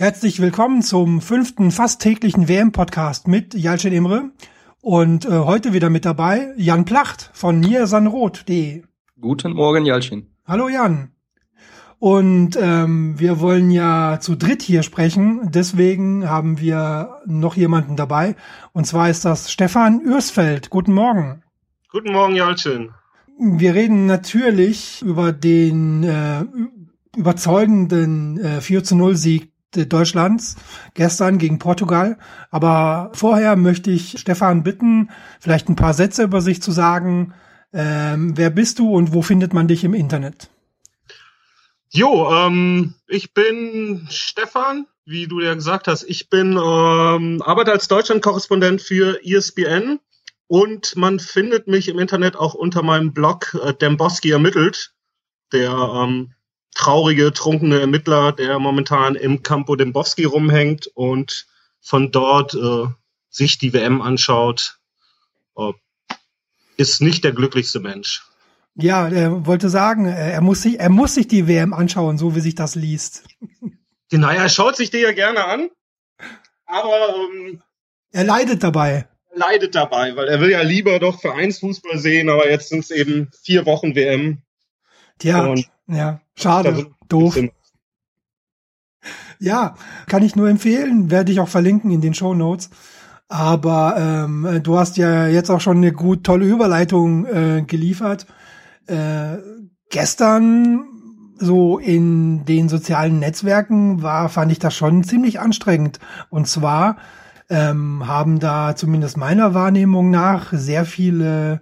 Herzlich willkommen zum fünften fast täglichen WM-Podcast mit Jalcin Imre und äh, heute wieder mit dabei Jan Placht von niersanrot.de. Guten Morgen, Jalcin. Hallo Jan. Und ähm, wir wollen ja zu dritt hier sprechen, deswegen haben wir noch jemanden dabei und zwar ist das Stefan Ürsfeld. Guten Morgen. Guten Morgen, Jalcin. Wir reden natürlich über den äh, überzeugenden äh, 4 zu 0 Sieg Deutschlands gestern gegen Portugal. Aber vorher möchte ich Stefan bitten, vielleicht ein paar Sätze über sich zu sagen. Ähm, wer bist du und wo findet man dich im Internet? Jo, ähm, ich bin Stefan, wie du ja gesagt hast. Ich bin ähm, arbeite als Deutschland-Korrespondent für ESPN und man findet mich im Internet auch unter meinem Blog äh, Demboski ermittelt, der ähm, traurige, trunkene Ermittler, der momentan im Campo Dembowski rumhängt und von dort äh, sich die WM anschaut, äh, ist nicht der glücklichste Mensch. Ja, er wollte sagen, er muss sich, er muss sich die WM anschauen, so wie sich das liest. Genau, er schaut sich die ja gerne an, aber ähm, er leidet dabei. Leidet dabei, weil er will ja lieber doch Vereinsfußball sehen, aber jetzt sind es eben vier Wochen WM. Tja, und ja, schade, also, doof. Ja, kann ich nur empfehlen, werde ich auch verlinken in den Show Notes. Aber ähm, du hast ja jetzt auch schon eine gut tolle Überleitung äh, geliefert. Äh, gestern so in den sozialen Netzwerken war, fand ich das schon ziemlich anstrengend. Und zwar ähm, haben da zumindest meiner Wahrnehmung nach sehr viele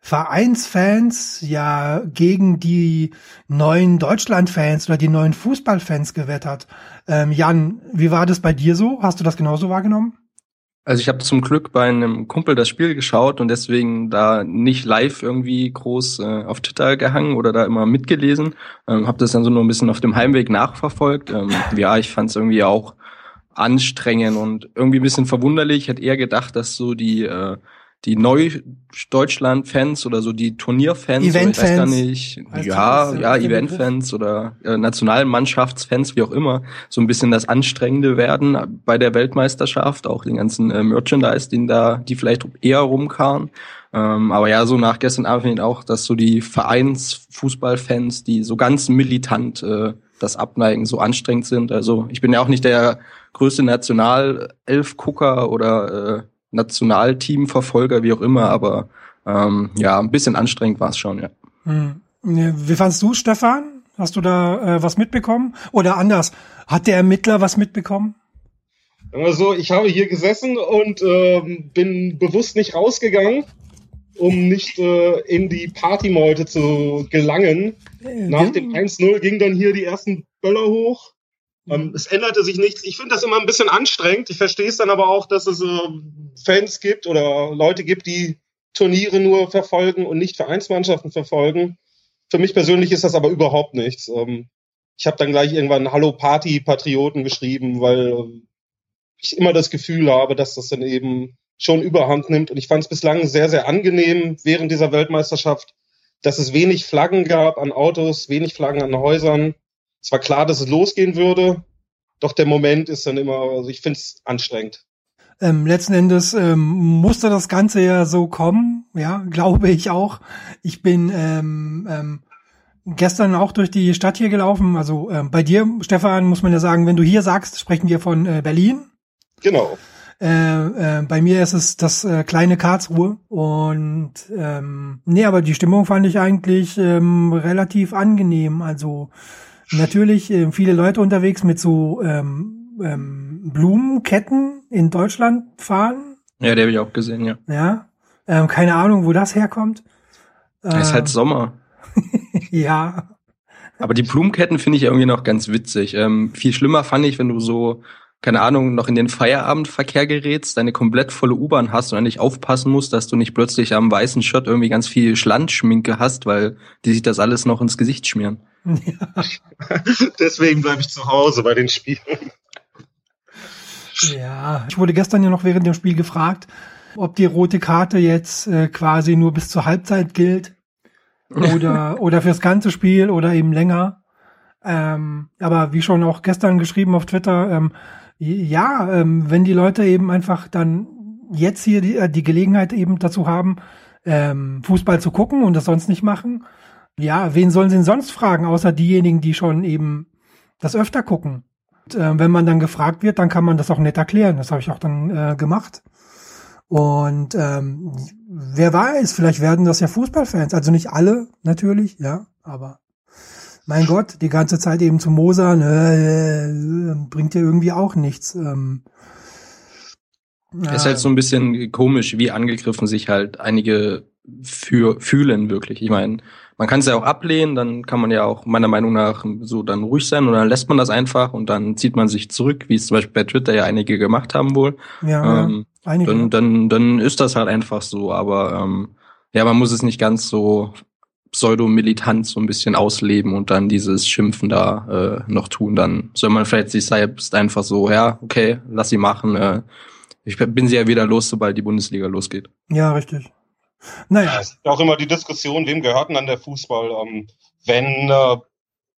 Vereinsfans ja gegen die neuen Deutschlandfans oder die neuen Fußballfans gewettert. Ähm, Jan, wie war das bei dir so? Hast du das genauso wahrgenommen? Also ich habe zum Glück bei einem Kumpel das Spiel geschaut und deswegen da nicht live irgendwie groß äh, auf Twitter gehangen oder da immer mitgelesen. Ähm, habe das dann so nur ein bisschen auf dem Heimweg nachverfolgt. Ähm, ja, ich fand es irgendwie auch anstrengend und irgendwie ein bisschen verwunderlich. Ich hätte eher gedacht, dass so die äh, die Neu-Deutschland-Fans oder so die Turnierfans, Event ich weiß gar nicht, ja, ja, Event-Fans oder äh, Nationalmannschaftsfans, wie auch immer, so ein bisschen das Anstrengende werden bei der Weltmeisterschaft, auch den ganzen äh, Merchandise, den da, die vielleicht eher rumkamen. Ähm, aber ja, so nach gestern Abend auch, dass so die Vereinsfußballfans, die so ganz militant äh, das abneigen, so anstrengend sind. Also ich bin ja auch nicht der größte Nationalelf-Gucker oder äh, Nationalteamverfolger, wie auch immer, aber ähm, ja, ein bisschen anstrengend war es schon, ja. Hm. Wie fandst du, Stefan? Hast du da äh, was mitbekommen? Oder anders, hat der Ermittler was mitbekommen? Also ich habe hier gesessen und äh, bin bewusst nicht rausgegangen, um nicht äh, in die Partymeute zu gelangen. Äh, Nach dem 1-0 ging dann hier die ersten Böller hoch. Ähm, es änderte sich nichts. Ich finde das immer ein bisschen anstrengend. Ich verstehe es dann aber auch, dass es Fans gibt oder Leute gibt, die Turniere nur verfolgen und nicht Vereinsmannschaften verfolgen. Für mich persönlich ist das aber überhaupt nichts. Ähm, ich habe dann gleich irgendwann Hallo Party Patrioten geschrieben, weil ich immer das Gefühl habe, dass das dann eben schon überhand nimmt. Und ich fand es bislang sehr, sehr angenehm während dieser Weltmeisterschaft, dass es wenig Flaggen gab an Autos, wenig Flaggen an Häusern. Es war klar, dass es losgehen würde, doch der Moment ist dann immer, also ich finde es anstrengend. Ähm, letzten Endes ähm, musste das Ganze ja so kommen, ja, glaube ich auch. Ich bin ähm, ähm, gestern auch durch die Stadt hier gelaufen. Also ähm, bei dir, Stefan, muss man ja sagen, wenn du hier sagst, sprechen wir von äh, Berlin. Genau. Äh, äh, bei mir ist es das äh, kleine Karlsruhe und ähm, nee, aber die Stimmung fand ich eigentlich ähm, relativ angenehm. Also natürlich äh, viele Leute unterwegs mit so ähm, ähm, Blumenketten in Deutschland fahren. Ja, die habe ich auch gesehen, ja. Ja. Ähm, keine Ahnung, wo das herkommt. Es ist halt ähm, Sommer. ja. Aber die Blumenketten finde ich irgendwie noch ganz witzig. Ähm, viel schlimmer fand ich, wenn du so, keine Ahnung, noch in den Feierabendverkehr gerätst, deine komplett volle U-Bahn hast und eigentlich aufpassen musst, dass du nicht plötzlich am weißen Shirt irgendwie ganz viel Schlandschminke hast, weil die sich das alles noch ins Gesicht schmieren. Ja. Deswegen bleibe ich zu Hause bei den Spielen. Ja, ich wurde gestern ja noch während dem Spiel gefragt, ob die rote Karte jetzt äh, quasi nur bis zur Halbzeit gilt oder oder fürs ganze Spiel oder eben länger. Ähm, aber wie schon auch gestern geschrieben auf Twitter, ähm, ja, ähm, wenn die Leute eben einfach dann jetzt hier die, äh, die Gelegenheit eben dazu haben, ähm, Fußball zu gucken und das sonst nicht machen, ja, wen sollen sie denn sonst fragen, außer diejenigen, die schon eben das öfter gucken? Und, äh, wenn man dann gefragt wird, dann kann man das auch nett erklären. Das habe ich auch dann äh, gemacht. Und ähm, wer weiß, vielleicht werden das ja Fußballfans. Also nicht alle natürlich, ja, aber mein Gott, die ganze Zeit eben zu mosern, äh, bringt ja irgendwie auch nichts. Ähm, ja. Ist halt so ein bisschen komisch, wie angegriffen sich halt einige für, fühlen wirklich. Ich meine, man kann es ja auch ablehnen, dann kann man ja auch meiner Meinung nach so dann ruhig sein und dann lässt man das einfach und dann zieht man sich zurück, wie es zum Beispiel bei Twitter ja einige gemacht haben wohl. Ja, ähm, ja einige. Dann, dann, dann ist das halt einfach so, aber ähm, ja, man muss es nicht ganz so pseudo-militant so ein bisschen ausleben und dann dieses Schimpfen da äh, noch tun, dann soll man vielleicht sich selbst einfach so, ja, okay, lass sie machen. Äh, ich bin sie ja wieder los, sobald die Bundesliga losgeht. Ja, richtig. Naja. Ja, es ist auch immer die Diskussion, wem gehört denn dann der Fußball? Ähm, wenn äh,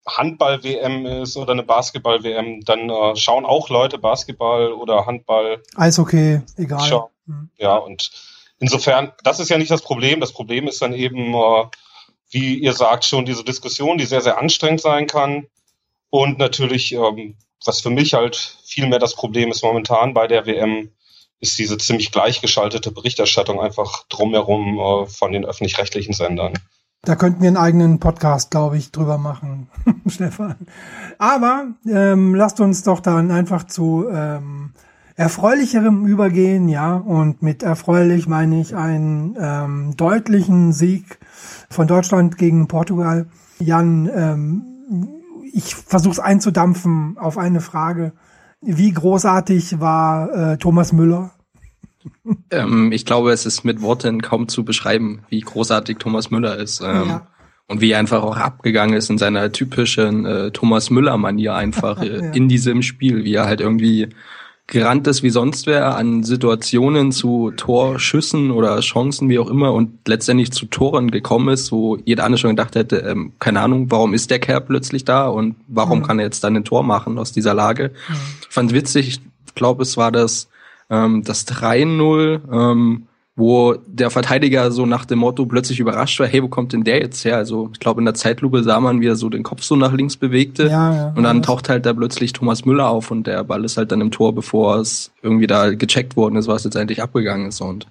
Handball-WM ist oder eine Basketball-WM, dann äh, schauen auch Leute Basketball oder Handball. Eishockey, egal. Schau. Mhm. Ja, und insofern, das ist ja nicht das Problem. Das Problem ist dann eben, äh, wie ihr sagt, schon diese Diskussion, die sehr, sehr anstrengend sein kann. Und natürlich, ähm, was für mich halt viel mehr das Problem ist momentan bei der WM, ist diese ziemlich gleichgeschaltete Berichterstattung einfach drumherum äh, von den öffentlich-rechtlichen Sendern. Da könnten wir einen eigenen Podcast, glaube ich, drüber machen, Stefan. Aber ähm, lasst uns doch dann einfach zu ähm, erfreulicherem übergehen, ja. Und mit erfreulich meine ich einen ähm, deutlichen Sieg von Deutschland gegen Portugal. Jan, ähm, ich versuche es einzudampfen auf eine Frage. Wie großartig war äh, Thomas Müller? Ähm, ich glaube, es ist mit Worten kaum zu beschreiben, wie großartig Thomas Müller ist. Ähm, ja. Und wie er einfach auch abgegangen ist in seiner typischen äh, Thomas Müller-Manier einfach äh, ja. in diesem Spiel, wie er halt irgendwie gerannt ist wie sonst wer an Situationen zu Torschüssen oder Chancen, wie auch immer, und letztendlich zu Toren gekommen ist, wo jeder andere schon gedacht hätte, ähm, keine Ahnung, warum ist der Kerl plötzlich da und warum mhm. kann er jetzt dann ein Tor machen aus dieser Lage. Mhm. Fand witzig, ich glaube, es war das, ähm, das 3-0, ähm, wo der Verteidiger so nach dem Motto plötzlich überrascht war, hey, wo kommt denn der jetzt her? Also ich glaube, in der Zeitlupe sah man, wie er so den Kopf so nach links bewegte. Ja, ja, und dann ja. taucht halt da plötzlich Thomas Müller auf und der Ball ist halt dann im Tor, bevor es irgendwie da gecheckt worden ist, was jetzt eigentlich abgegangen ist. Und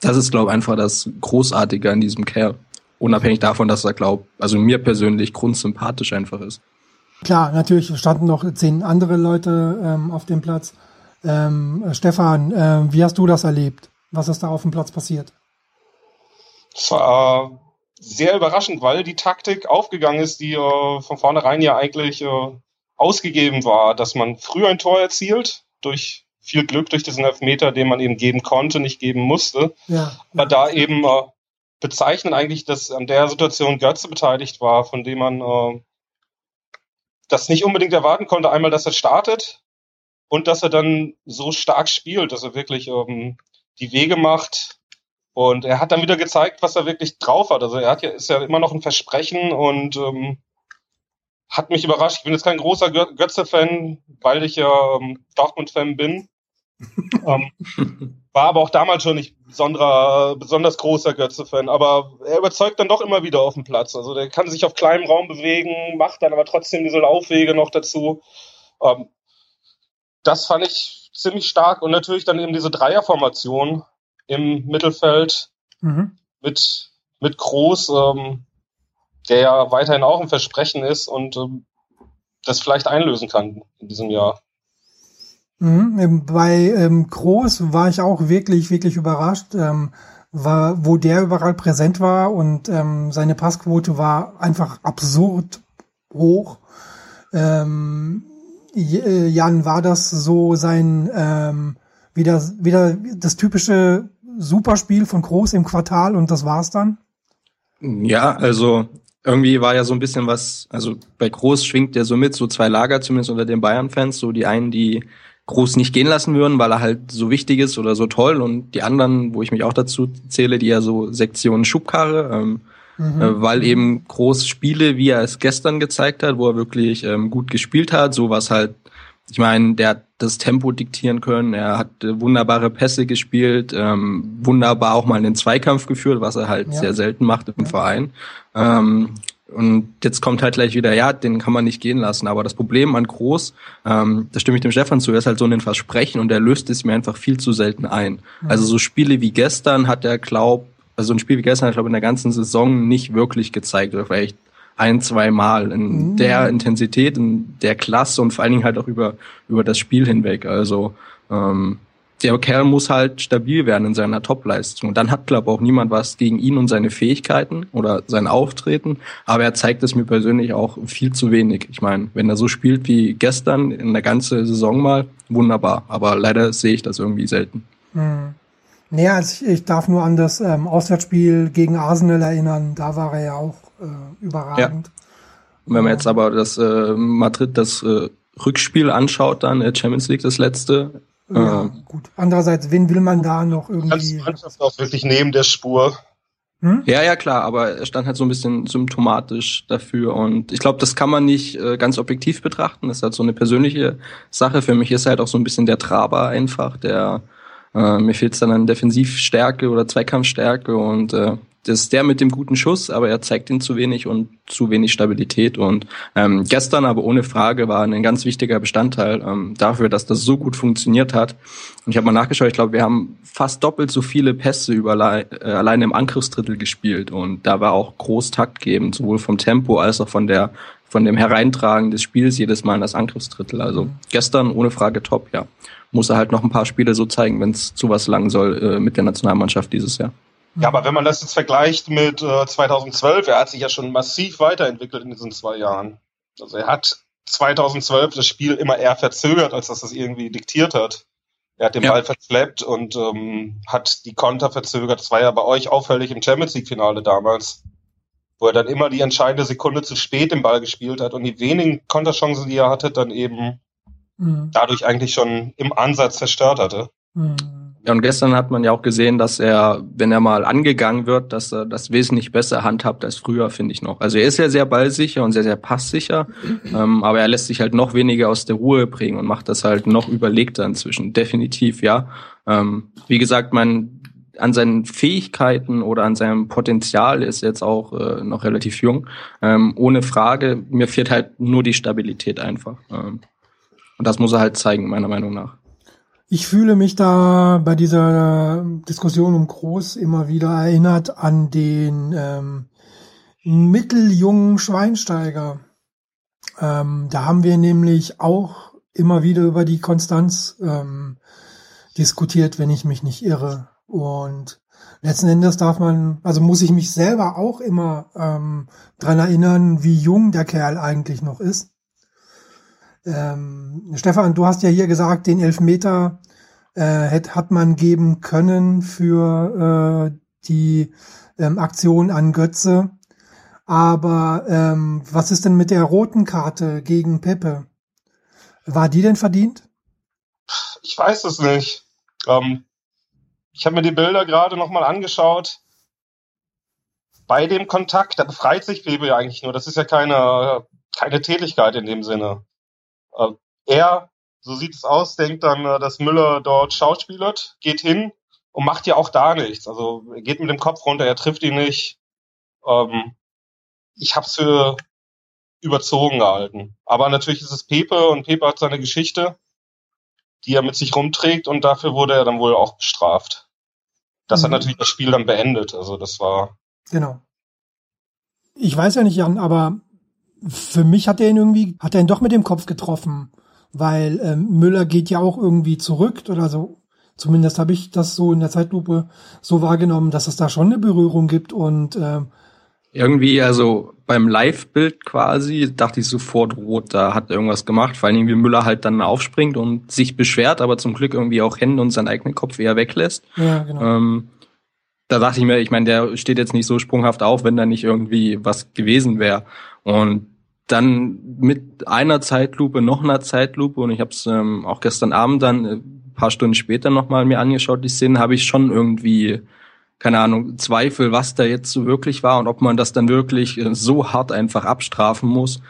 das ist, glaube ich, einfach das Großartige an diesem Kerl. Unabhängig davon, dass er, glaube also mir persönlich grundsympathisch einfach ist. Klar, natürlich standen noch zehn andere Leute ähm, auf dem Platz. Ähm, Stefan, äh, wie hast du das erlebt? Was ist da auf dem Platz passiert? Es war sehr überraschend, weil die Taktik aufgegangen ist, die äh, von vornherein ja eigentlich äh, ausgegeben war, dass man früh ein Tor erzielt, durch viel Glück, durch diesen Elfmeter, den man eben geben konnte, nicht geben musste. Ja, Aber ja. da eben äh, bezeichnen eigentlich, dass an der Situation Götze beteiligt war, von dem man äh, das nicht unbedingt erwarten konnte. Einmal, dass er startet und dass er dann so stark spielt, dass er wirklich ähm, die Wege macht. Und er hat dann wieder gezeigt, was er wirklich drauf hat. Also er hat ja, ist ja immer noch ein Versprechen und ähm, hat mich überrascht. Ich bin jetzt kein großer Götze-Fan, weil ich ja ähm, Dortmund-Fan bin. ähm, war aber auch damals schon nicht besonderer, besonders großer Götze-Fan. Aber er überzeugt dann doch immer wieder auf dem Platz. Also der kann sich auf kleinem Raum bewegen, macht dann aber trotzdem diese Laufwege noch dazu. Ähm, das fand ich ziemlich stark und natürlich dann eben diese Dreierformation im Mittelfeld mhm. mit, mit Groß, ähm, der ja weiterhin auch ein Versprechen ist und ähm, das vielleicht einlösen kann in diesem Jahr. Mhm. Bei ähm, Groß war ich auch wirklich, wirklich überrascht, ähm, war, wo der überall präsent war und ähm, seine Passquote war einfach absurd hoch. Ähm, äh, Jan, war das so sein ähm, wieder wieder das typische Superspiel von Groß im Quartal und das war's dann? Ja, also irgendwie war ja so ein bisschen was, also bei Groß schwingt der so mit, so zwei Lager zumindest unter den Bayern-Fans, so die einen, die Groß nicht gehen lassen würden, weil er halt so wichtig ist oder so toll und die anderen, wo ich mich auch dazu zähle, die ja so Sektion Schubkarre, ähm, mhm. äh, weil eben groß Spiele, wie er es gestern gezeigt hat, wo er wirklich ähm, gut gespielt hat, sowas halt, ich meine, der hat das Tempo diktieren können, er hat äh, wunderbare Pässe gespielt, ähm, wunderbar auch mal einen Zweikampf geführt, was er halt ja. sehr selten macht im ja. Verein. Ähm, und jetzt kommt halt gleich wieder, ja, den kann man nicht gehen lassen. Aber das Problem an Groß, ähm, da stimme ich dem Stefan zu, er ist halt so ein Versprechen und er löst es mir einfach viel zu selten ein. Mhm. Also so Spiele wie gestern hat er, glaub, also ein Spiel wie gestern er, glaube in der ganzen Saison nicht wirklich gezeigt oder vielleicht ein, zwei Mal in mhm. der Intensität, in der Klasse und vor allen Dingen halt auch über, über das Spiel hinweg. Also ähm, der Kerl muss halt stabil werden in seiner Topleistung. Und dann hat, glaube ich, auch niemand was gegen ihn und seine Fähigkeiten oder sein Auftreten. Aber er zeigt es mir persönlich auch viel zu wenig. Ich meine, wenn er so spielt wie gestern in der ganzen Saison mal, wunderbar. Aber leider sehe ich das irgendwie selten. Hm. Naja, also ich, ich darf nur an das ähm, Auswärtsspiel gegen Arsenal erinnern. Da war er ja auch äh, überragend. Ja. Wenn man jetzt aber das äh, Madrid, das äh, Rückspiel anschaut, dann äh, Champions League das letzte, ja, ähm, gut. Andererseits, wen will man da noch irgendwie? Kannst die Mannschaft auch wirklich neben der Spur. Hm? Ja, ja, klar, aber er stand halt so ein bisschen symptomatisch dafür und ich glaube, das kann man nicht äh, ganz objektiv betrachten. Das ist halt so eine persönliche Sache. Für mich ist halt auch so ein bisschen der Traber einfach, der äh, mir fehlt dann an Defensivstärke oder Zweikampfstärke und äh, das ist der mit dem guten Schuss, aber er zeigt ihn zu wenig und zu wenig Stabilität. Und ähm, gestern aber ohne Frage war ein ganz wichtiger Bestandteil ähm, dafür, dass das so gut funktioniert hat. Und ich habe mal nachgeschaut, ich glaube, wir haben fast doppelt so viele Pässe über, äh, allein im Angriffsdrittel gespielt. Und da war auch groß Takt geben, sowohl vom Tempo als auch von der von dem Hereintragen des Spiels jedes Mal in das Angriffsdrittel. Also gestern ohne Frage top, ja. Muss er halt noch ein paar Spiele so zeigen, wenn es zu was lang soll äh, mit der Nationalmannschaft dieses Jahr. Ja, aber wenn man das jetzt vergleicht mit äh, 2012, er hat sich ja schon massiv weiterentwickelt in diesen zwei Jahren. Also er hat 2012 das Spiel immer eher verzögert, als dass das irgendwie diktiert hat. Er hat den ja. Ball verschleppt und ähm, hat die Konter verzögert. Das war ja bei euch auffällig im Champions League-Finale damals, wo er dann immer die entscheidende Sekunde zu spät den Ball gespielt hat und die wenigen Konterchancen, die er hatte, dann eben mhm. dadurch eigentlich schon im Ansatz zerstört hatte. Mhm. Ja, und gestern hat man ja auch gesehen, dass er, wenn er mal angegangen wird, dass er das wesentlich besser handhabt als früher, finde ich noch. Also er ist ja sehr ballsicher und sehr, sehr passsicher, ähm, aber er lässt sich halt noch weniger aus der Ruhe bringen und macht das halt noch überlegter inzwischen. Definitiv, ja. Ähm, wie gesagt, man an seinen Fähigkeiten oder an seinem Potenzial ist jetzt auch äh, noch relativ jung. Ähm, ohne Frage, mir fehlt halt nur die Stabilität einfach. Ähm, und das muss er halt zeigen, meiner Meinung nach. Ich fühle mich da bei dieser Diskussion um Groß immer wieder erinnert an den ähm, mitteljungen Schweinsteiger. Ähm, da haben wir nämlich auch immer wieder über die Konstanz ähm, diskutiert, wenn ich mich nicht irre. Und letzten Endes darf man, also muss ich mich selber auch immer ähm, dran erinnern, wie jung der Kerl eigentlich noch ist. Ähm, Stefan, du hast ja hier gesagt, den Elfmeter äh, hat, hat man geben können für äh, die ähm, Aktion an Götze. Aber ähm, was ist denn mit der roten Karte gegen Pepe? War die denn verdient? Ich weiß es nicht. Ähm, ich habe mir die Bilder gerade nochmal angeschaut. Bei dem Kontakt, da befreit sich Pepe ja eigentlich nur. Das ist ja keine, keine Tätigkeit in dem Sinne. Äh, er, so sieht es aus, denkt dann, äh, dass Müller dort schauspielert, geht hin und macht ja auch da nichts. Also er geht mit dem Kopf runter, er trifft ihn nicht. Ähm, ich habe es für überzogen gehalten. Aber natürlich ist es Pepe und Pepe hat seine Geschichte, die er mit sich rumträgt und dafür wurde er dann wohl auch bestraft. Das mhm. hat natürlich das Spiel dann beendet. Also das war. Genau. Ich weiß ja nicht, Jan, aber für mich hat er ihn irgendwie, hat er ihn doch mit dem Kopf getroffen, weil ähm, Müller geht ja auch irgendwie zurück oder so. Zumindest habe ich das so in der Zeitlupe so wahrgenommen, dass es da schon eine Berührung gibt und ähm, irgendwie, also beim Live-Bild quasi, dachte ich sofort, Rot, da hat irgendwas gemacht, vor allem wie Müller halt dann aufspringt und sich beschwert, aber zum Glück irgendwie auch Hände und seinen eigenen Kopf eher weglässt. Ja, genau. Ähm, da dachte ich mir, ich meine, der steht jetzt nicht so sprunghaft auf, wenn da nicht irgendwie was gewesen wäre. Und dann mit einer Zeitlupe, noch einer Zeitlupe und ich habe es ähm, auch gestern Abend dann äh, paar Stunden später nochmal mir angeschaut, die Szenen, habe ich schon irgendwie keine Ahnung, Zweifel, was da jetzt so wirklich war und ob man das dann wirklich äh, so hart einfach abstrafen muss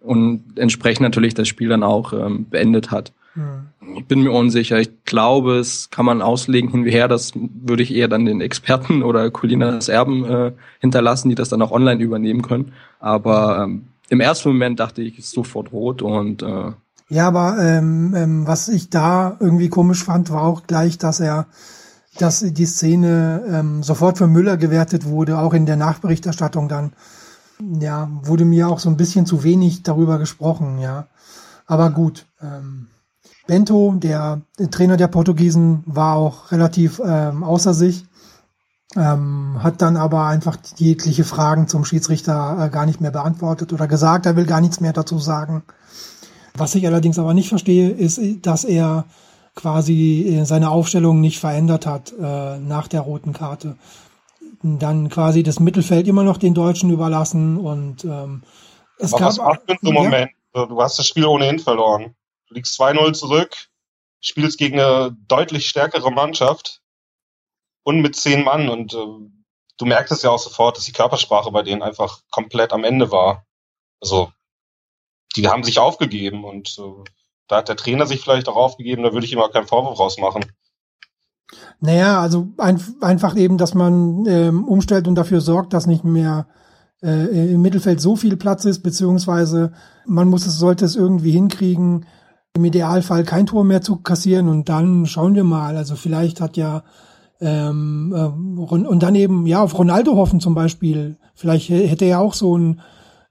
und entsprechend natürlich das Spiel dann auch ähm, beendet hat. Mhm. Ich bin mir unsicher. Ich glaube, es kann man auslegen hin wie her. Das würde ich eher dann den Experten oder Colinas Erben äh, hinterlassen, die das dann auch online übernehmen können. Aber ähm, im ersten Moment dachte ich, ist sofort rot und äh, ja, aber ähm, ähm, was ich da irgendwie komisch fand, war auch gleich, dass er, dass die Szene ähm, sofort für Müller gewertet wurde, auch in der Nachberichterstattung dann. Ja, wurde mir auch so ein bisschen zu wenig darüber gesprochen, ja. Aber gut. Ähm, Bento, der, der Trainer der Portugiesen, war auch relativ ähm, außer sich. Ähm, hat dann aber einfach jegliche Fragen zum Schiedsrichter äh, gar nicht mehr beantwortet oder gesagt, er will gar nichts mehr dazu sagen. Was ich allerdings aber nicht verstehe, ist, dass er quasi äh, seine Aufstellung nicht verändert hat äh, nach der roten Karte. Dann quasi das Mittelfeld immer noch den Deutschen überlassen und ähm, es aber gab. Was macht denn Moment? Ja? Du hast das Spiel ohnehin verloren. Du liegst 2-0 zurück, spielst gegen eine deutlich stärkere Mannschaft und mit zehn Mann und äh, du merkst es ja auch sofort, dass die Körpersprache bei denen einfach komplett am Ende war. Also die haben sich aufgegeben und äh, da hat der Trainer sich vielleicht auch aufgegeben, da würde ich ihm auch keinen Vorwurf rausmachen. Naja, also ein, einfach eben, dass man ähm, umstellt und dafür sorgt, dass nicht mehr äh, im Mittelfeld so viel Platz ist, beziehungsweise man muss es, sollte es irgendwie hinkriegen, im Idealfall kein Tor mehr zu kassieren und dann schauen wir mal. Also vielleicht hat ja ähm, äh, und dann eben ja auf Ronaldo hoffen zum Beispiel. Vielleicht hätte er auch so ein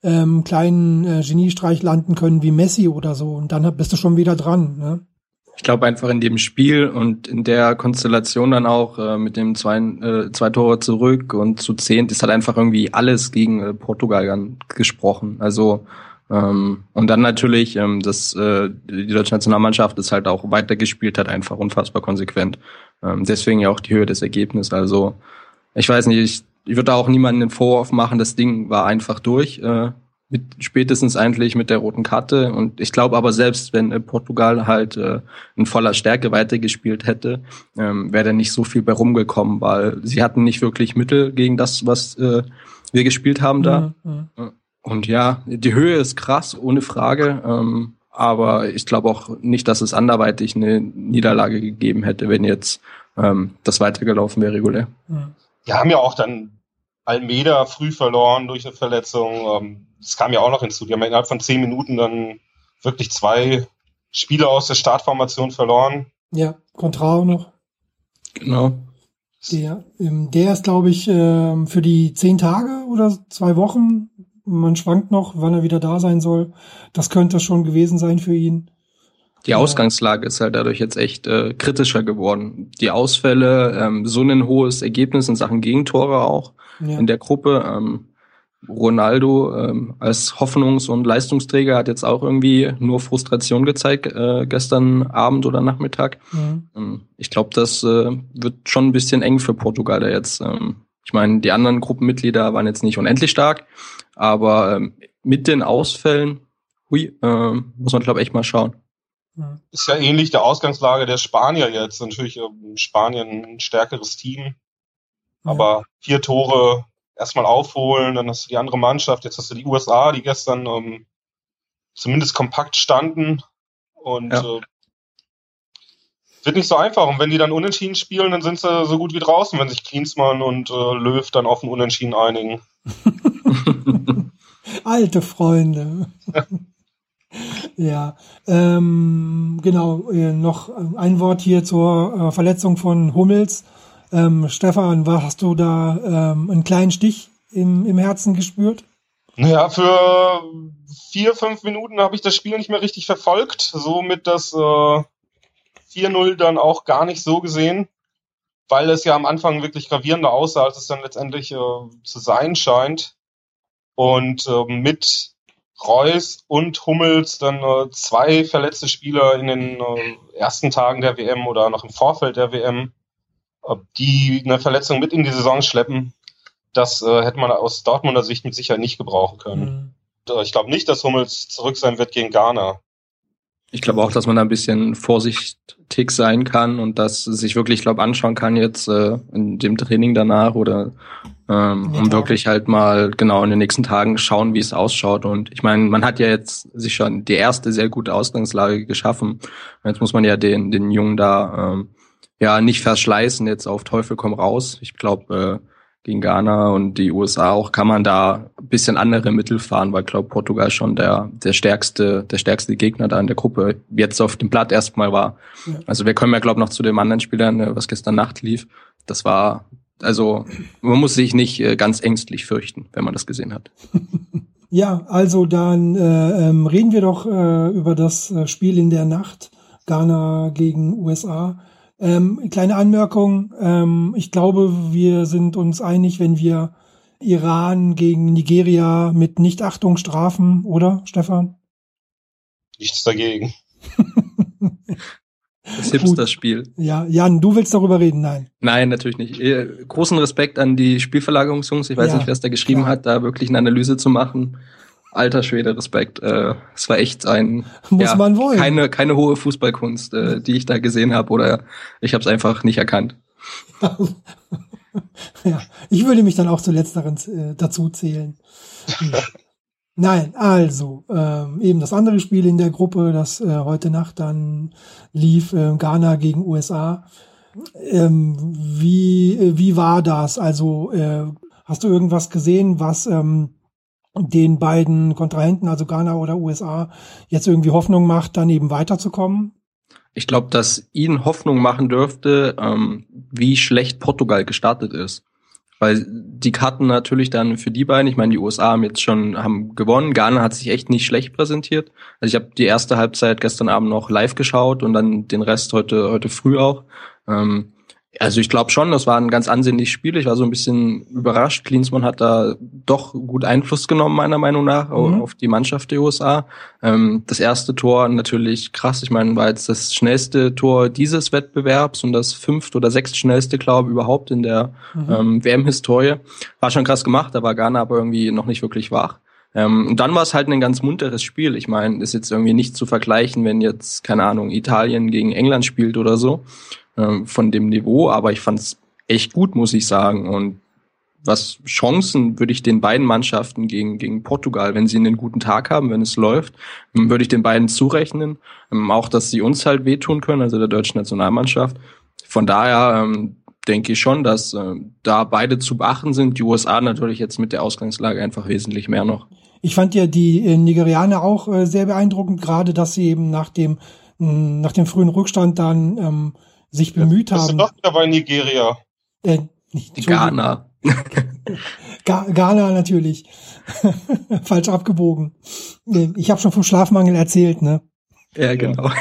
ähm, kleinen äh, Geniestreich landen können wie Messi oder so. Und dann bist du schon wieder dran. Ne? Ich glaube einfach in dem Spiel und in der Konstellation dann auch äh, mit dem zwei, äh, zwei Tore zurück und zu zehnt ist halt einfach irgendwie alles gegen äh, Portugal gesprochen. Also ähm, und dann natürlich, ähm, dass äh, die deutsche Nationalmannschaft ist halt auch weitergespielt hat, einfach unfassbar konsequent. Ähm, deswegen ja auch die Höhe des Ergebnisses. Also ich weiß nicht, ich ich würde da auch niemanden den Vorwurf machen, das Ding war einfach durch. Äh, mit, spätestens eigentlich mit der roten Karte. Und ich glaube aber selbst, wenn äh, Portugal halt äh, in voller Stärke weitergespielt hätte, ähm, wäre da nicht so viel bei rumgekommen, weil sie hatten nicht wirklich Mittel gegen das, was äh, wir gespielt haben da. Mhm. mhm. Und ja, die Höhe ist krass, ohne Frage. Ähm, aber ich glaube auch nicht, dass es anderweitig eine Niederlage gegeben hätte, wenn jetzt ähm, das weitergelaufen wäre regulär. Wir haben ja auch dann Almeida früh verloren durch eine Verletzung. Ähm, das kam ja auch noch hinzu. Die haben innerhalb von zehn Minuten dann wirklich zwei Spieler aus der Startformation verloren. Ja, Contrao noch. Genau. Der, ähm, der ist, glaube ich, ähm, für die zehn Tage oder zwei Wochen. Man schwankt noch, wann er wieder da sein soll. Das könnte schon gewesen sein für ihn. Die Ausgangslage ist halt dadurch jetzt echt äh, kritischer geworden. Die Ausfälle, ähm, so ein hohes Ergebnis in Sachen Gegentore auch ja. in der Gruppe. Ähm, Ronaldo ähm, als Hoffnungs- und Leistungsträger hat jetzt auch irgendwie nur Frustration gezeigt äh, gestern Abend oder Nachmittag. Mhm. Ähm, ich glaube, das äh, wird schon ein bisschen eng für Portugal da jetzt. Ähm, ich meine, die anderen Gruppenmitglieder waren jetzt nicht unendlich stark, aber ähm, mit den Ausfällen, hui, äh, muss man glaube echt mal schauen. Ist ja ähnlich der Ausgangslage der Spanier jetzt. Natürlich ähm, Spanien ein stärkeres Team. Aber vier Tore erstmal aufholen, dann hast du die andere Mannschaft, jetzt hast du die USA, die gestern ähm, zumindest kompakt standen. Und ja. äh, wird nicht so einfach. Und wenn die dann unentschieden spielen, dann sind sie so gut wie draußen, wenn sich Klinsmann und äh, Löw dann auf ein Unentschieden einigen. Alte Freunde. Ja, ähm, genau, äh, noch ein Wort hier zur äh, Verletzung von Hummels. Ähm, Stefan, war, hast du da ähm, einen kleinen Stich im, im Herzen gespürt? Naja, für vier, fünf Minuten habe ich das Spiel nicht mehr richtig verfolgt. Somit das äh, 4-0 dann auch gar nicht so gesehen, weil es ja am Anfang wirklich gravierender aussah, als es dann letztendlich äh, zu sein scheint. Und äh, mit Reus und Hummels dann äh, zwei verletzte Spieler in den äh, ersten Tagen der WM oder noch im Vorfeld der WM, äh, die eine Verletzung mit in die Saison schleppen, das äh, hätte man aus Dortmunder Sicht mit Sicherheit nicht gebrauchen können. Mhm. Ich glaube nicht, dass Hummels zurück sein wird gegen Ghana. Ich glaube auch, dass man da ein bisschen vorsichtig sein kann und dass sich wirklich, glaube anschauen kann jetzt äh, in dem Training danach oder ähm, um wirklich halt mal genau in den nächsten Tagen schauen, wie es ausschaut. Und ich meine, man hat ja jetzt sich schon die erste sehr gute Ausgangslage geschaffen. Jetzt muss man ja den, den Jungen da ähm, ja nicht verschleißen, jetzt auf Teufel komm raus. Ich glaube, äh, gegen Ghana und die USA auch kann man da bisschen andere Mittel fahren, weil glaube Portugal schon der der stärkste der stärkste Gegner da in der Gruppe jetzt auf dem Blatt erstmal war. Ja. Also wir kommen ja glaube noch zu den anderen Spielern, äh, was gestern Nacht lief. Das war also man muss sich nicht äh, ganz ängstlich fürchten, wenn man das gesehen hat. Ja, also dann äh, ähm, reden wir doch äh, über das äh, Spiel in der Nacht Ghana gegen USA. Ähm, kleine Anmerkung, ähm, ich glaube, wir sind uns einig, wenn wir Iran gegen Nigeria mit Nichtachtung strafen, oder, Stefan? Nichts dagegen. Das Hipster-Spiel. Ja, Jan, du willst darüber reden? Nein. Nein, natürlich nicht. Äh, großen Respekt an die Spielverlagerungsjungs. Ich weiß ja, nicht, wer es da geschrieben klar. hat, da wirklich eine Analyse zu machen. Alter Schwede, Respekt. Äh, es war echt ein muss ja, man wollen. Keine, keine hohe Fußballkunst, äh, die ich da gesehen habe, oder ich habe es einfach nicht erkannt. ja, ich würde mich dann auch zu letzteren äh, dazu zählen. Nein, also ähm, eben das andere Spiel in der Gruppe, das äh, heute Nacht dann lief, äh, Ghana gegen USA. Ähm, wie wie war das? Also äh, hast du irgendwas gesehen, was ähm, den beiden Kontrahenten, also Ghana oder USA, jetzt irgendwie Hoffnung macht, dann eben weiterzukommen? Ich glaube, dass ihnen Hoffnung machen dürfte, ähm, wie schlecht Portugal gestartet ist. Weil die Karten natürlich dann für die beiden, ich meine, die USA haben jetzt schon haben gewonnen, Ghana hat sich echt nicht schlecht präsentiert. Also ich habe die erste Halbzeit gestern Abend noch live geschaut und dann den Rest heute heute früh auch. Ähm, also ich glaube schon, das war ein ganz ansehnliches Spiel. Ich war so ein bisschen überrascht. Klinsmann hat da doch gut Einfluss genommen, meiner Meinung nach, mhm. auf die Mannschaft der USA. Ähm, das erste Tor natürlich krass. Ich meine, war jetzt das schnellste Tor dieses Wettbewerbs und das fünft oder sechst schnellste, glaube ich, überhaupt in der mhm. ähm, WM-Historie. War schon krass gemacht, da war Ghana aber irgendwie noch nicht wirklich wach. Ähm, und dann war es halt ein ganz munteres Spiel. Ich meine, ist jetzt irgendwie nicht zu vergleichen, wenn jetzt, keine Ahnung, Italien gegen England spielt oder so ähm, von dem Niveau, aber ich fand es echt gut, muss ich sagen. Und was Chancen würde ich den beiden Mannschaften gegen, gegen Portugal, wenn sie einen guten Tag haben, wenn es läuft, ähm, würde ich den beiden zurechnen. Ähm, auch, dass sie uns halt wehtun können, also der deutschen Nationalmannschaft. Von daher denke ich schon, dass äh, da beide zu beachten sind. Die USA natürlich jetzt mit der Ausgangslage einfach wesentlich mehr noch. Ich fand ja die äh, Nigerianer auch äh, sehr beeindruckend, gerade dass sie eben nach dem, nach dem frühen Rückstand dann ähm, sich bemüht haben. Bist du doch bei Nigeria? Äh, Ghana. Ghana natürlich. Falsch abgebogen. Ich habe schon vom Schlafmangel erzählt, ne? Ja, genau.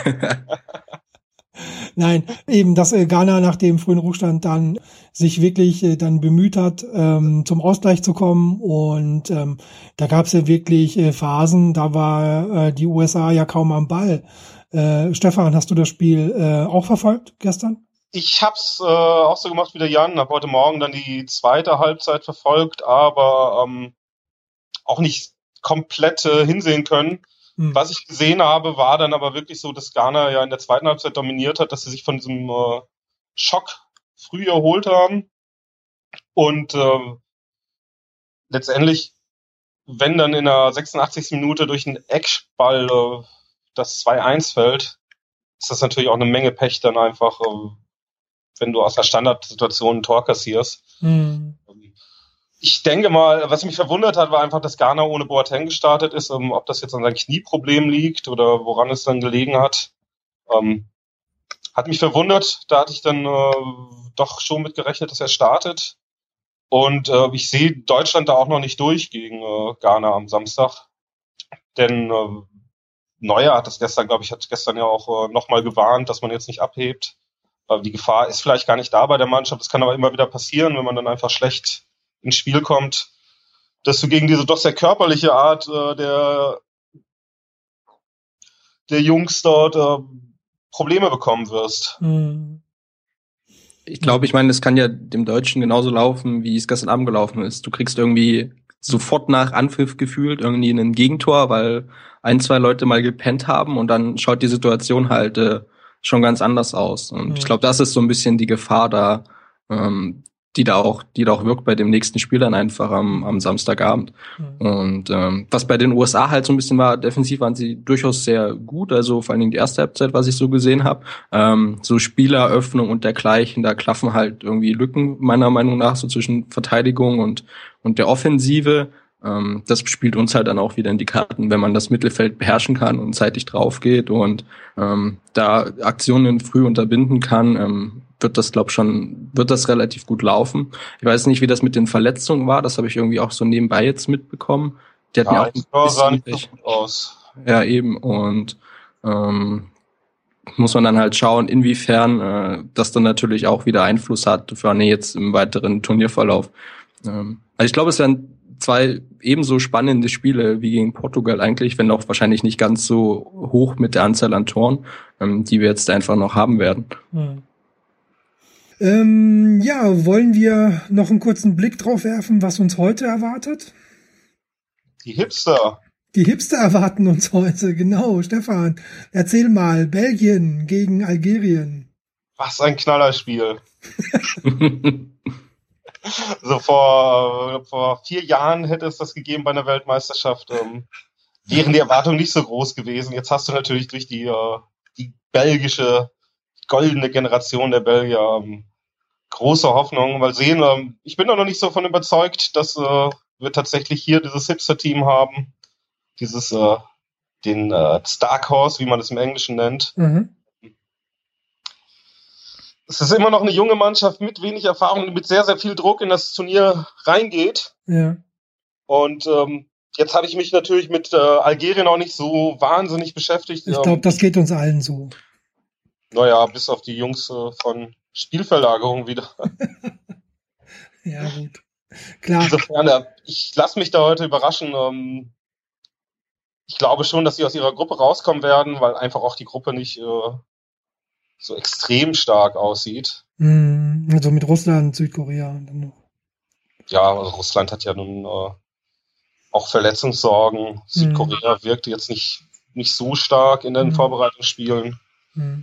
Nein, eben, dass äh, Ghana nach dem frühen Ruhestand dann sich wirklich äh, dann bemüht hat, ähm, zum Ausgleich zu kommen. Und ähm, da gab es ja wirklich äh, Phasen, da war äh, die USA ja kaum am Ball. Äh, Stefan, hast du das Spiel äh, auch verfolgt gestern? Ich hab's äh, auch so gemacht wie der Jan, habe heute Morgen dann die zweite Halbzeit verfolgt, aber ähm, auch nicht komplett äh, hinsehen können. Hm. Was ich gesehen habe, war dann aber wirklich so, dass Ghana ja in der zweiten Halbzeit dominiert hat, dass sie sich von diesem äh, Schock früh erholt haben und äh, letztendlich, wenn dann in der 86. Minute durch einen Eckball äh, das 2-1 fällt, ist das natürlich auch eine Menge Pech dann einfach, ähm, wenn du aus der Standardsituation ein Tor kassierst. Mhm. Ich denke mal, was mich verwundert hat, war einfach, dass Ghana ohne Boateng gestartet ist. Ähm, ob das jetzt an seinem Knieproblem liegt oder woran es dann gelegen hat, ähm, hat mich verwundert. Da hatte ich dann äh, doch schon mit gerechnet, dass er startet. Und äh, ich sehe Deutschland da auch noch nicht durch gegen äh, Ghana am Samstag. Denn äh, Neuer hat das gestern, glaube ich, hat gestern ja auch äh, nochmal gewarnt, dass man jetzt nicht abhebt. Äh, die Gefahr ist vielleicht gar nicht da bei der Mannschaft. Das kann aber immer wieder passieren, wenn man dann einfach schlecht ins Spiel kommt, dass du gegen diese doch sehr körperliche Art äh, der, der Jungs dort äh, Probleme bekommen wirst. Ich glaube, ich meine, es kann ja dem Deutschen genauso laufen, wie es gestern Abend gelaufen ist. Du kriegst irgendwie sofort nach Anpfiff gefühlt irgendwie ein Gegentor, weil ein, zwei Leute mal gepennt haben und dann schaut die Situation halt äh, schon ganz anders aus. Und mhm. ich glaube, das ist so ein bisschen die Gefahr da, ähm, die da auch, die da auch wirkt bei dem nächsten Spiel dann einfach am, am Samstagabend. Mhm. Und ähm, was bei den USA halt so ein bisschen war, defensiv waren sie durchaus sehr gut, also vor allen Dingen die erste Halbzeit, was ich so gesehen habe. Ähm, so Spieleröffnung und dergleichen, da klaffen halt irgendwie Lücken meiner Meinung nach so zwischen Verteidigung und und der Offensive. Ähm, das spielt uns halt dann auch wieder in die Karten, wenn man das Mittelfeld beherrschen kann und zeitig drauf geht und ähm, da Aktionen früh unterbinden kann, ähm, wird das, glaube schon, wird das relativ gut laufen. Ich weiß nicht, wie das mit den Verletzungen war, das habe ich irgendwie auch so nebenbei jetzt mitbekommen. Die hatten ja, auch sah nicht so gut aus. Ja, eben. Und ähm, muss man dann halt schauen, inwiefern äh, das dann natürlich auch wieder Einfluss hat für eine jetzt im weiteren Turnierverlauf. Ähm, also ich glaube, es werden zwei ebenso spannende Spiele wie gegen Portugal eigentlich, wenn auch wahrscheinlich nicht ganz so hoch mit der Anzahl an Toren, ähm, die wir jetzt einfach noch haben werden. Hm. Ähm, ja, wollen wir noch einen kurzen Blick drauf werfen, was uns heute erwartet? Die Hipster. Die Hipster erwarten uns heute, genau. Stefan, erzähl mal, Belgien gegen Algerien. Was ein Knallerspiel. so vor, vor vier Jahren hätte es das gegeben bei einer Weltmeisterschaft. Ähm, wären die Erwartungen nicht so groß gewesen. Jetzt hast du natürlich durch die, äh, die belgische goldene Generation der Belgier ähm, große Hoffnung. Weil sehen, ähm, ich bin da noch nicht so von überzeugt, dass äh, wir tatsächlich hier dieses Hipster-Team haben. Dieses, äh, den äh, Stark Horse, wie man es im Englischen nennt. Mhm. Es ist immer noch eine junge Mannschaft mit wenig Erfahrung, die mit sehr, sehr viel Druck in das Turnier reingeht. Ja. Und ähm, jetzt habe ich mich natürlich mit äh, Algerien auch nicht so wahnsinnig beschäftigt. Ich glaube, das geht uns allen so. Naja, bis auf die Jungs äh, von Spielverlagerung wieder. ja, gut. Klar. Insofern, ich lasse mich da heute überraschen. Ähm, ich glaube schon, dass sie aus ihrer Gruppe rauskommen werden, weil einfach auch die Gruppe nicht äh, so extrem stark aussieht. Mm, also mit Russland, Südkorea dann noch. Ja, also Russland hat ja nun äh, auch Verletzungssorgen. Südkorea mm. wirkte jetzt nicht, nicht so stark in den mm. Vorbereitungsspielen. Mm.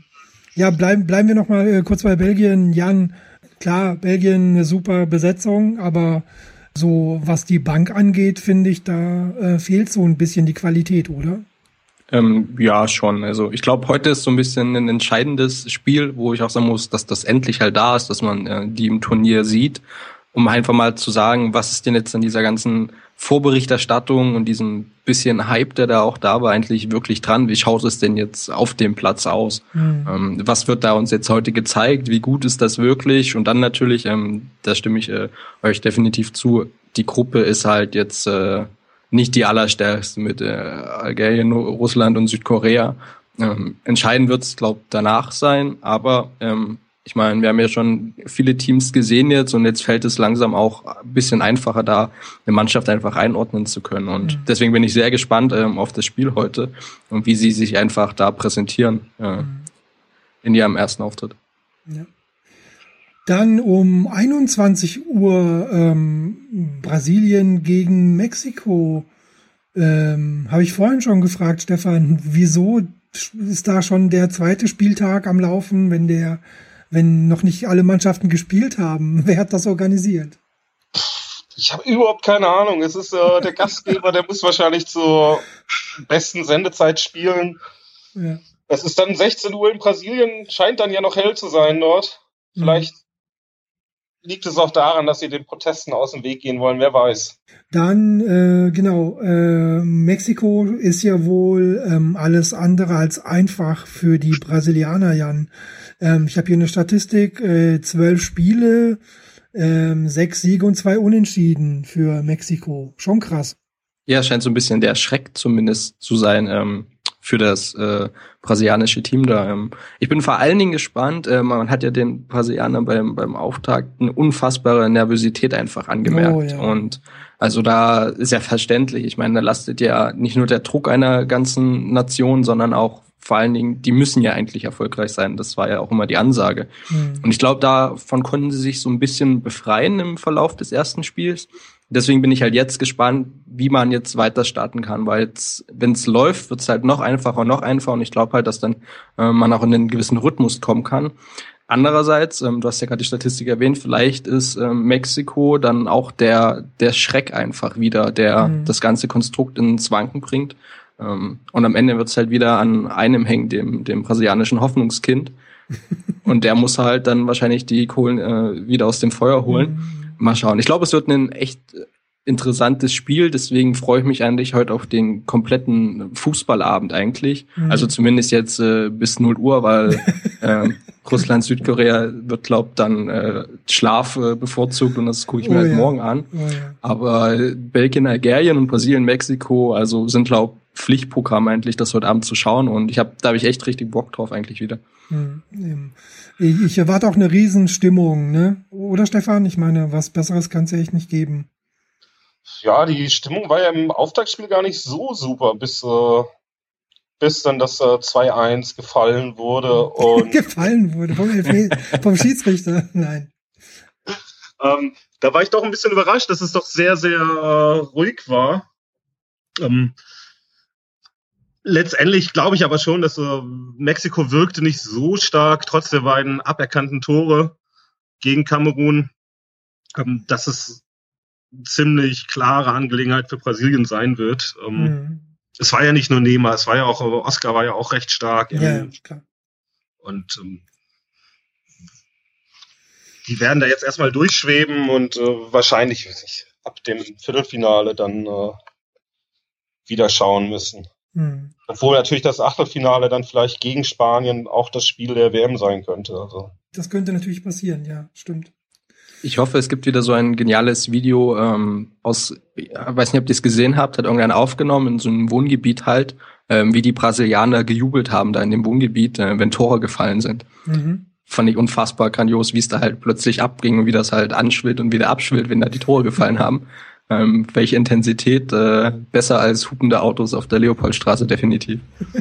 Ja, bleiben, bleiben wir noch mal äh, kurz bei Belgien. Jan, klar, Belgien eine super Besetzung, aber so was die Bank angeht, finde ich, da äh, fehlt so ein bisschen die Qualität, oder? Ähm, ja, schon. Also ich glaube, heute ist so ein bisschen ein entscheidendes Spiel, wo ich auch sagen muss, dass das endlich halt da ist, dass man äh, die im Turnier sieht, um einfach mal zu sagen, was ist denn jetzt an dieser ganzen Vorberichterstattung und diesem bisschen Hype, der da auch da war, eigentlich wirklich dran? Wie schaut es denn jetzt auf dem Platz aus? Mhm. Ähm, was wird da uns jetzt heute gezeigt? Wie gut ist das wirklich? Und dann natürlich, ähm, da stimme ich äh, euch definitiv zu, die Gruppe ist halt jetzt äh, nicht die allerstärkste mit äh, Algerien, Russland und Südkorea. Ähm, entscheidend wird es, glaube danach sein, aber ähm, ich meine, wir haben ja schon viele Teams gesehen jetzt und jetzt fällt es langsam auch ein bisschen einfacher da, eine Mannschaft einfach einordnen zu können. Und mhm. deswegen bin ich sehr gespannt ähm, auf das Spiel heute und wie sie sich einfach da präsentieren äh, mhm. in ihrem ersten Auftritt. Ja. Dann um 21 Uhr ähm, Brasilien gegen Mexiko. Ähm, Habe ich vorhin schon gefragt, Stefan, wieso ist da schon der zweite Spieltag am Laufen, wenn der, wenn noch nicht alle Mannschaften gespielt haben? Wer hat das organisiert? Ich habe überhaupt keine Ahnung. Es ist äh, der Gastgeber, der muss wahrscheinlich zur besten Sendezeit spielen. Ja. Es ist dann 16 Uhr in Brasilien, scheint dann ja noch hell zu sein dort. Mhm. Vielleicht liegt es auch daran, dass sie den Protesten aus dem Weg gehen wollen, wer weiß. Dann, äh, genau, äh, Mexiko ist ja wohl ähm, alles andere als einfach für die Brasilianer, Jan. Ähm, ich habe hier eine Statistik, äh, zwölf Spiele, ähm, sechs Siege und zwei Unentschieden für Mexiko. Schon krass. Ja, scheint so ein bisschen der Schreck zumindest zu sein. Ähm, für das äh, brasilianische Team da. Ähm, ich bin vor allen Dingen gespannt. Äh, man hat ja den Brasilianern beim, beim Auftakt eine unfassbare Nervosität einfach angemerkt. Oh, ja. Und also da ist ja verständlich. Ich meine, da lastet ja nicht nur der Druck einer ganzen Nation, sondern auch vor allen Dingen, die müssen ja eigentlich erfolgreich sein. Das war ja auch immer die Ansage. Mhm. Und ich glaube, davon konnten sie sich so ein bisschen befreien im Verlauf des ersten Spiels. Deswegen bin ich halt jetzt gespannt, wie man jetzt weiter starten kann, weil jetzt, wenn es läuft, wird es halt noch einfacher, noch einfacher und ich glaube halt, dass dann äh, man auch in einen gewissen Rhythmus kommen kann. Andererseits, ähm, du hast ja gerade die Statistik erwähnt, vielleicht ist ähm, Mexiko dann auch der, der Schreck einfach wieder, der mhm. das ganze Konstrukt ins Wanken bringt. Ähm, und am Ende wird es halt wieder an einem hängen, dem, dem brasilianischen Hoffnungskind. und der muss halt dann wahrscheinlich die Kohlen äh, wieder aus dem Feuer holen. Mhm mal schauen. Ich glaube, es wird ein echt interessantes Spiel, deswegen freue ich mich eigentlich heute auf den kompletten Fußballabend eigentlich. Mhm. Also zumindest jetzt äh, bis 0 Uhr, weil äh, Russland, Südkorea wird, glaubt, dann äh, Schlaf äh, bevorzugt und das gucke ich mir oh, halt ja. morgen an. Oh, ja. Aber Belgien, Algerien und Brasilien, Mexiko, also sind, glaub Pflichtprogramm eigentlich, das heute Abend zu schauen und ich habe, da habe ich echt richtig Bock drauf eigentlich wieder. Ich, ich erwarte auch eine Riesenstimmung, ne? Oder Stefan? Ich meine, was Besseres kann es ja echt nicht geben. Ja, die Stimmung war ja im Auftaktspiel gar nicht so super, bis, äh, bis dann das äh, 2-1 gefallen wurde. Und gefallen wurde vom, vom Schiedsrichter? Nein. Ähm, da war ich doch ein bisschen überrascht, dass es doch sehr, sehr äh, ruhig war. Ähm, Letztendlich glaube ich aber schon, dass äh, Mexiko wirkte nicht so stark, trotz der beiden aberkannten Tore gegen Kamerun, ähm, dass es ziemlich klare Angelegenheit für Brasilien sein wird. Ähm, mhm. Es war ja nicht nur Neymar, es war ja auch, Oscar war ja auch recht stark. Ja, ja klar. Und ähm, die werden da jetzt erstmal durchschweben und äh, wahrscheinlich ich, ab dem Viertelfinale dann äh, wieder schauen müssen. Hm. Obwohl natürlich das Achtelfinale dann vielleicht gegen Spanien auch das Spiel der WM sein könnte. Also. Das könnte natürlich passieren, ja, stimmt. Ich hoffe, es gibt wieder so ein geniales Video ähm, aus, ich weiß nicht, ob ihr es gesehen habt, hat irgendwann aufgenommen in so einem Wohngebiet halt, ähm, wie die Brasilianer gejubelt haben da in dem Wohngebiet, äh, wenn Tore gefallen sind. Mhm. Fand ich unfassbar grandios, wie es da halt plötzlich abging und wie das halt anschwillt und wieder abschwillt, wenn da die Tore gefallen haben. Ähm, welche Intensität äh, besser als hupende Autos auf der Leopoldstraße definitiv.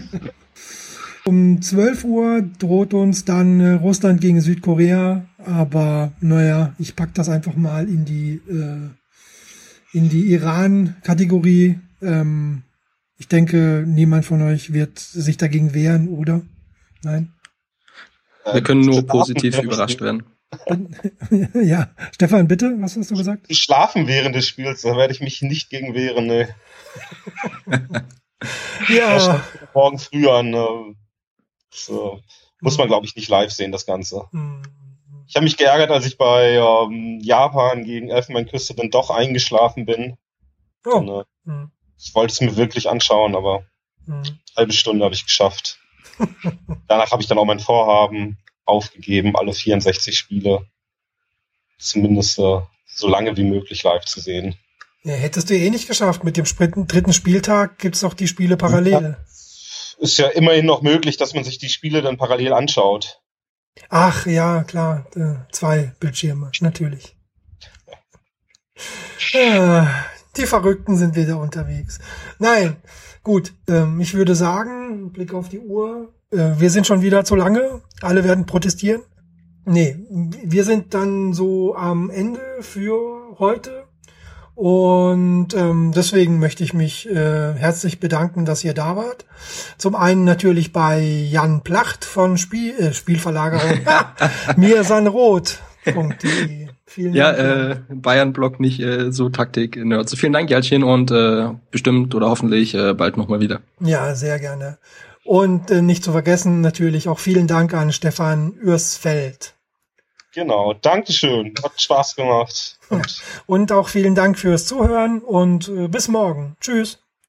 Um 12 Uhr droht uns dann äh, Russland gegen Südkorea, aber naja, ich pack das einfach mal in die äh, in die Iran-Kategorie. Ähm, ich denke, niemand von euch wird sich dagegen wehren, oder? Nein? Wir können nur positiv überrascht werden. ja, Stefan, bitte, was hast du gesagt? Schlafen während des Spiels, da werde ich mich nicht gegen wehren, ne. ja. Morgen früh an, ne. So. Muss man, glaube ich, nicht live sehen, das Ganze. Mhm. Ich habe mich geärgert, als ich bei ähm, Japan gegen Elfenbeinküste dann doch eingeschlafen bin. Oh. Äh, mhm. Ich wollte es mir wirklich anschauen, aber mhm. halbe Stunde habe ich geschafft. Danach habe ich dann auch mein Vorhaben aufgegeben, alle 64 Spiele zumindest äh, so lange wie möglich live zu sehen. Ja, hättest du eh nicht geschafft. Mit dem dritten Spieltag gibt's doch die Spiele parallel. Ist ja immerhin noch möglich, dass man sich die Spiele dann parallel anschaut. Ach ja, klar. Äh, zwei Bildschirme, natürlich. Ja, die Verrückten sind wieder unterwegs. Nein, gut. Ähm, ich würde sagen, Blick auf die Uhr, äh, wir sind schon wieder zu lange, alle werden protestieren. Nee, wir sind dann so am Ende für heute. Und ähm, deswegen möchte ich mich äh, herzlich bedanken, dass ihr da wart. Zum einen natürlich bei Jan Placht von Spiel, äh, Spielverlagerung mir sanrot.de. Vielen ja, Dank. äh, Bayern-Blog nicht äh, so Taktik. Also vielen Dank, Jalchen, und äh, bestimmt oder hoffentlich äh, bald nochmal wieder. Ja, sehr gerne. Und äh, nicht zu vergessen natürlich auch vielen Dank an Stefan Ürsfeld. Genau, Dankeschön. Hat Spaß gemacht. Und, und auch vielen Dank fürs Zuhören und äh, bis morgen. Tschüss.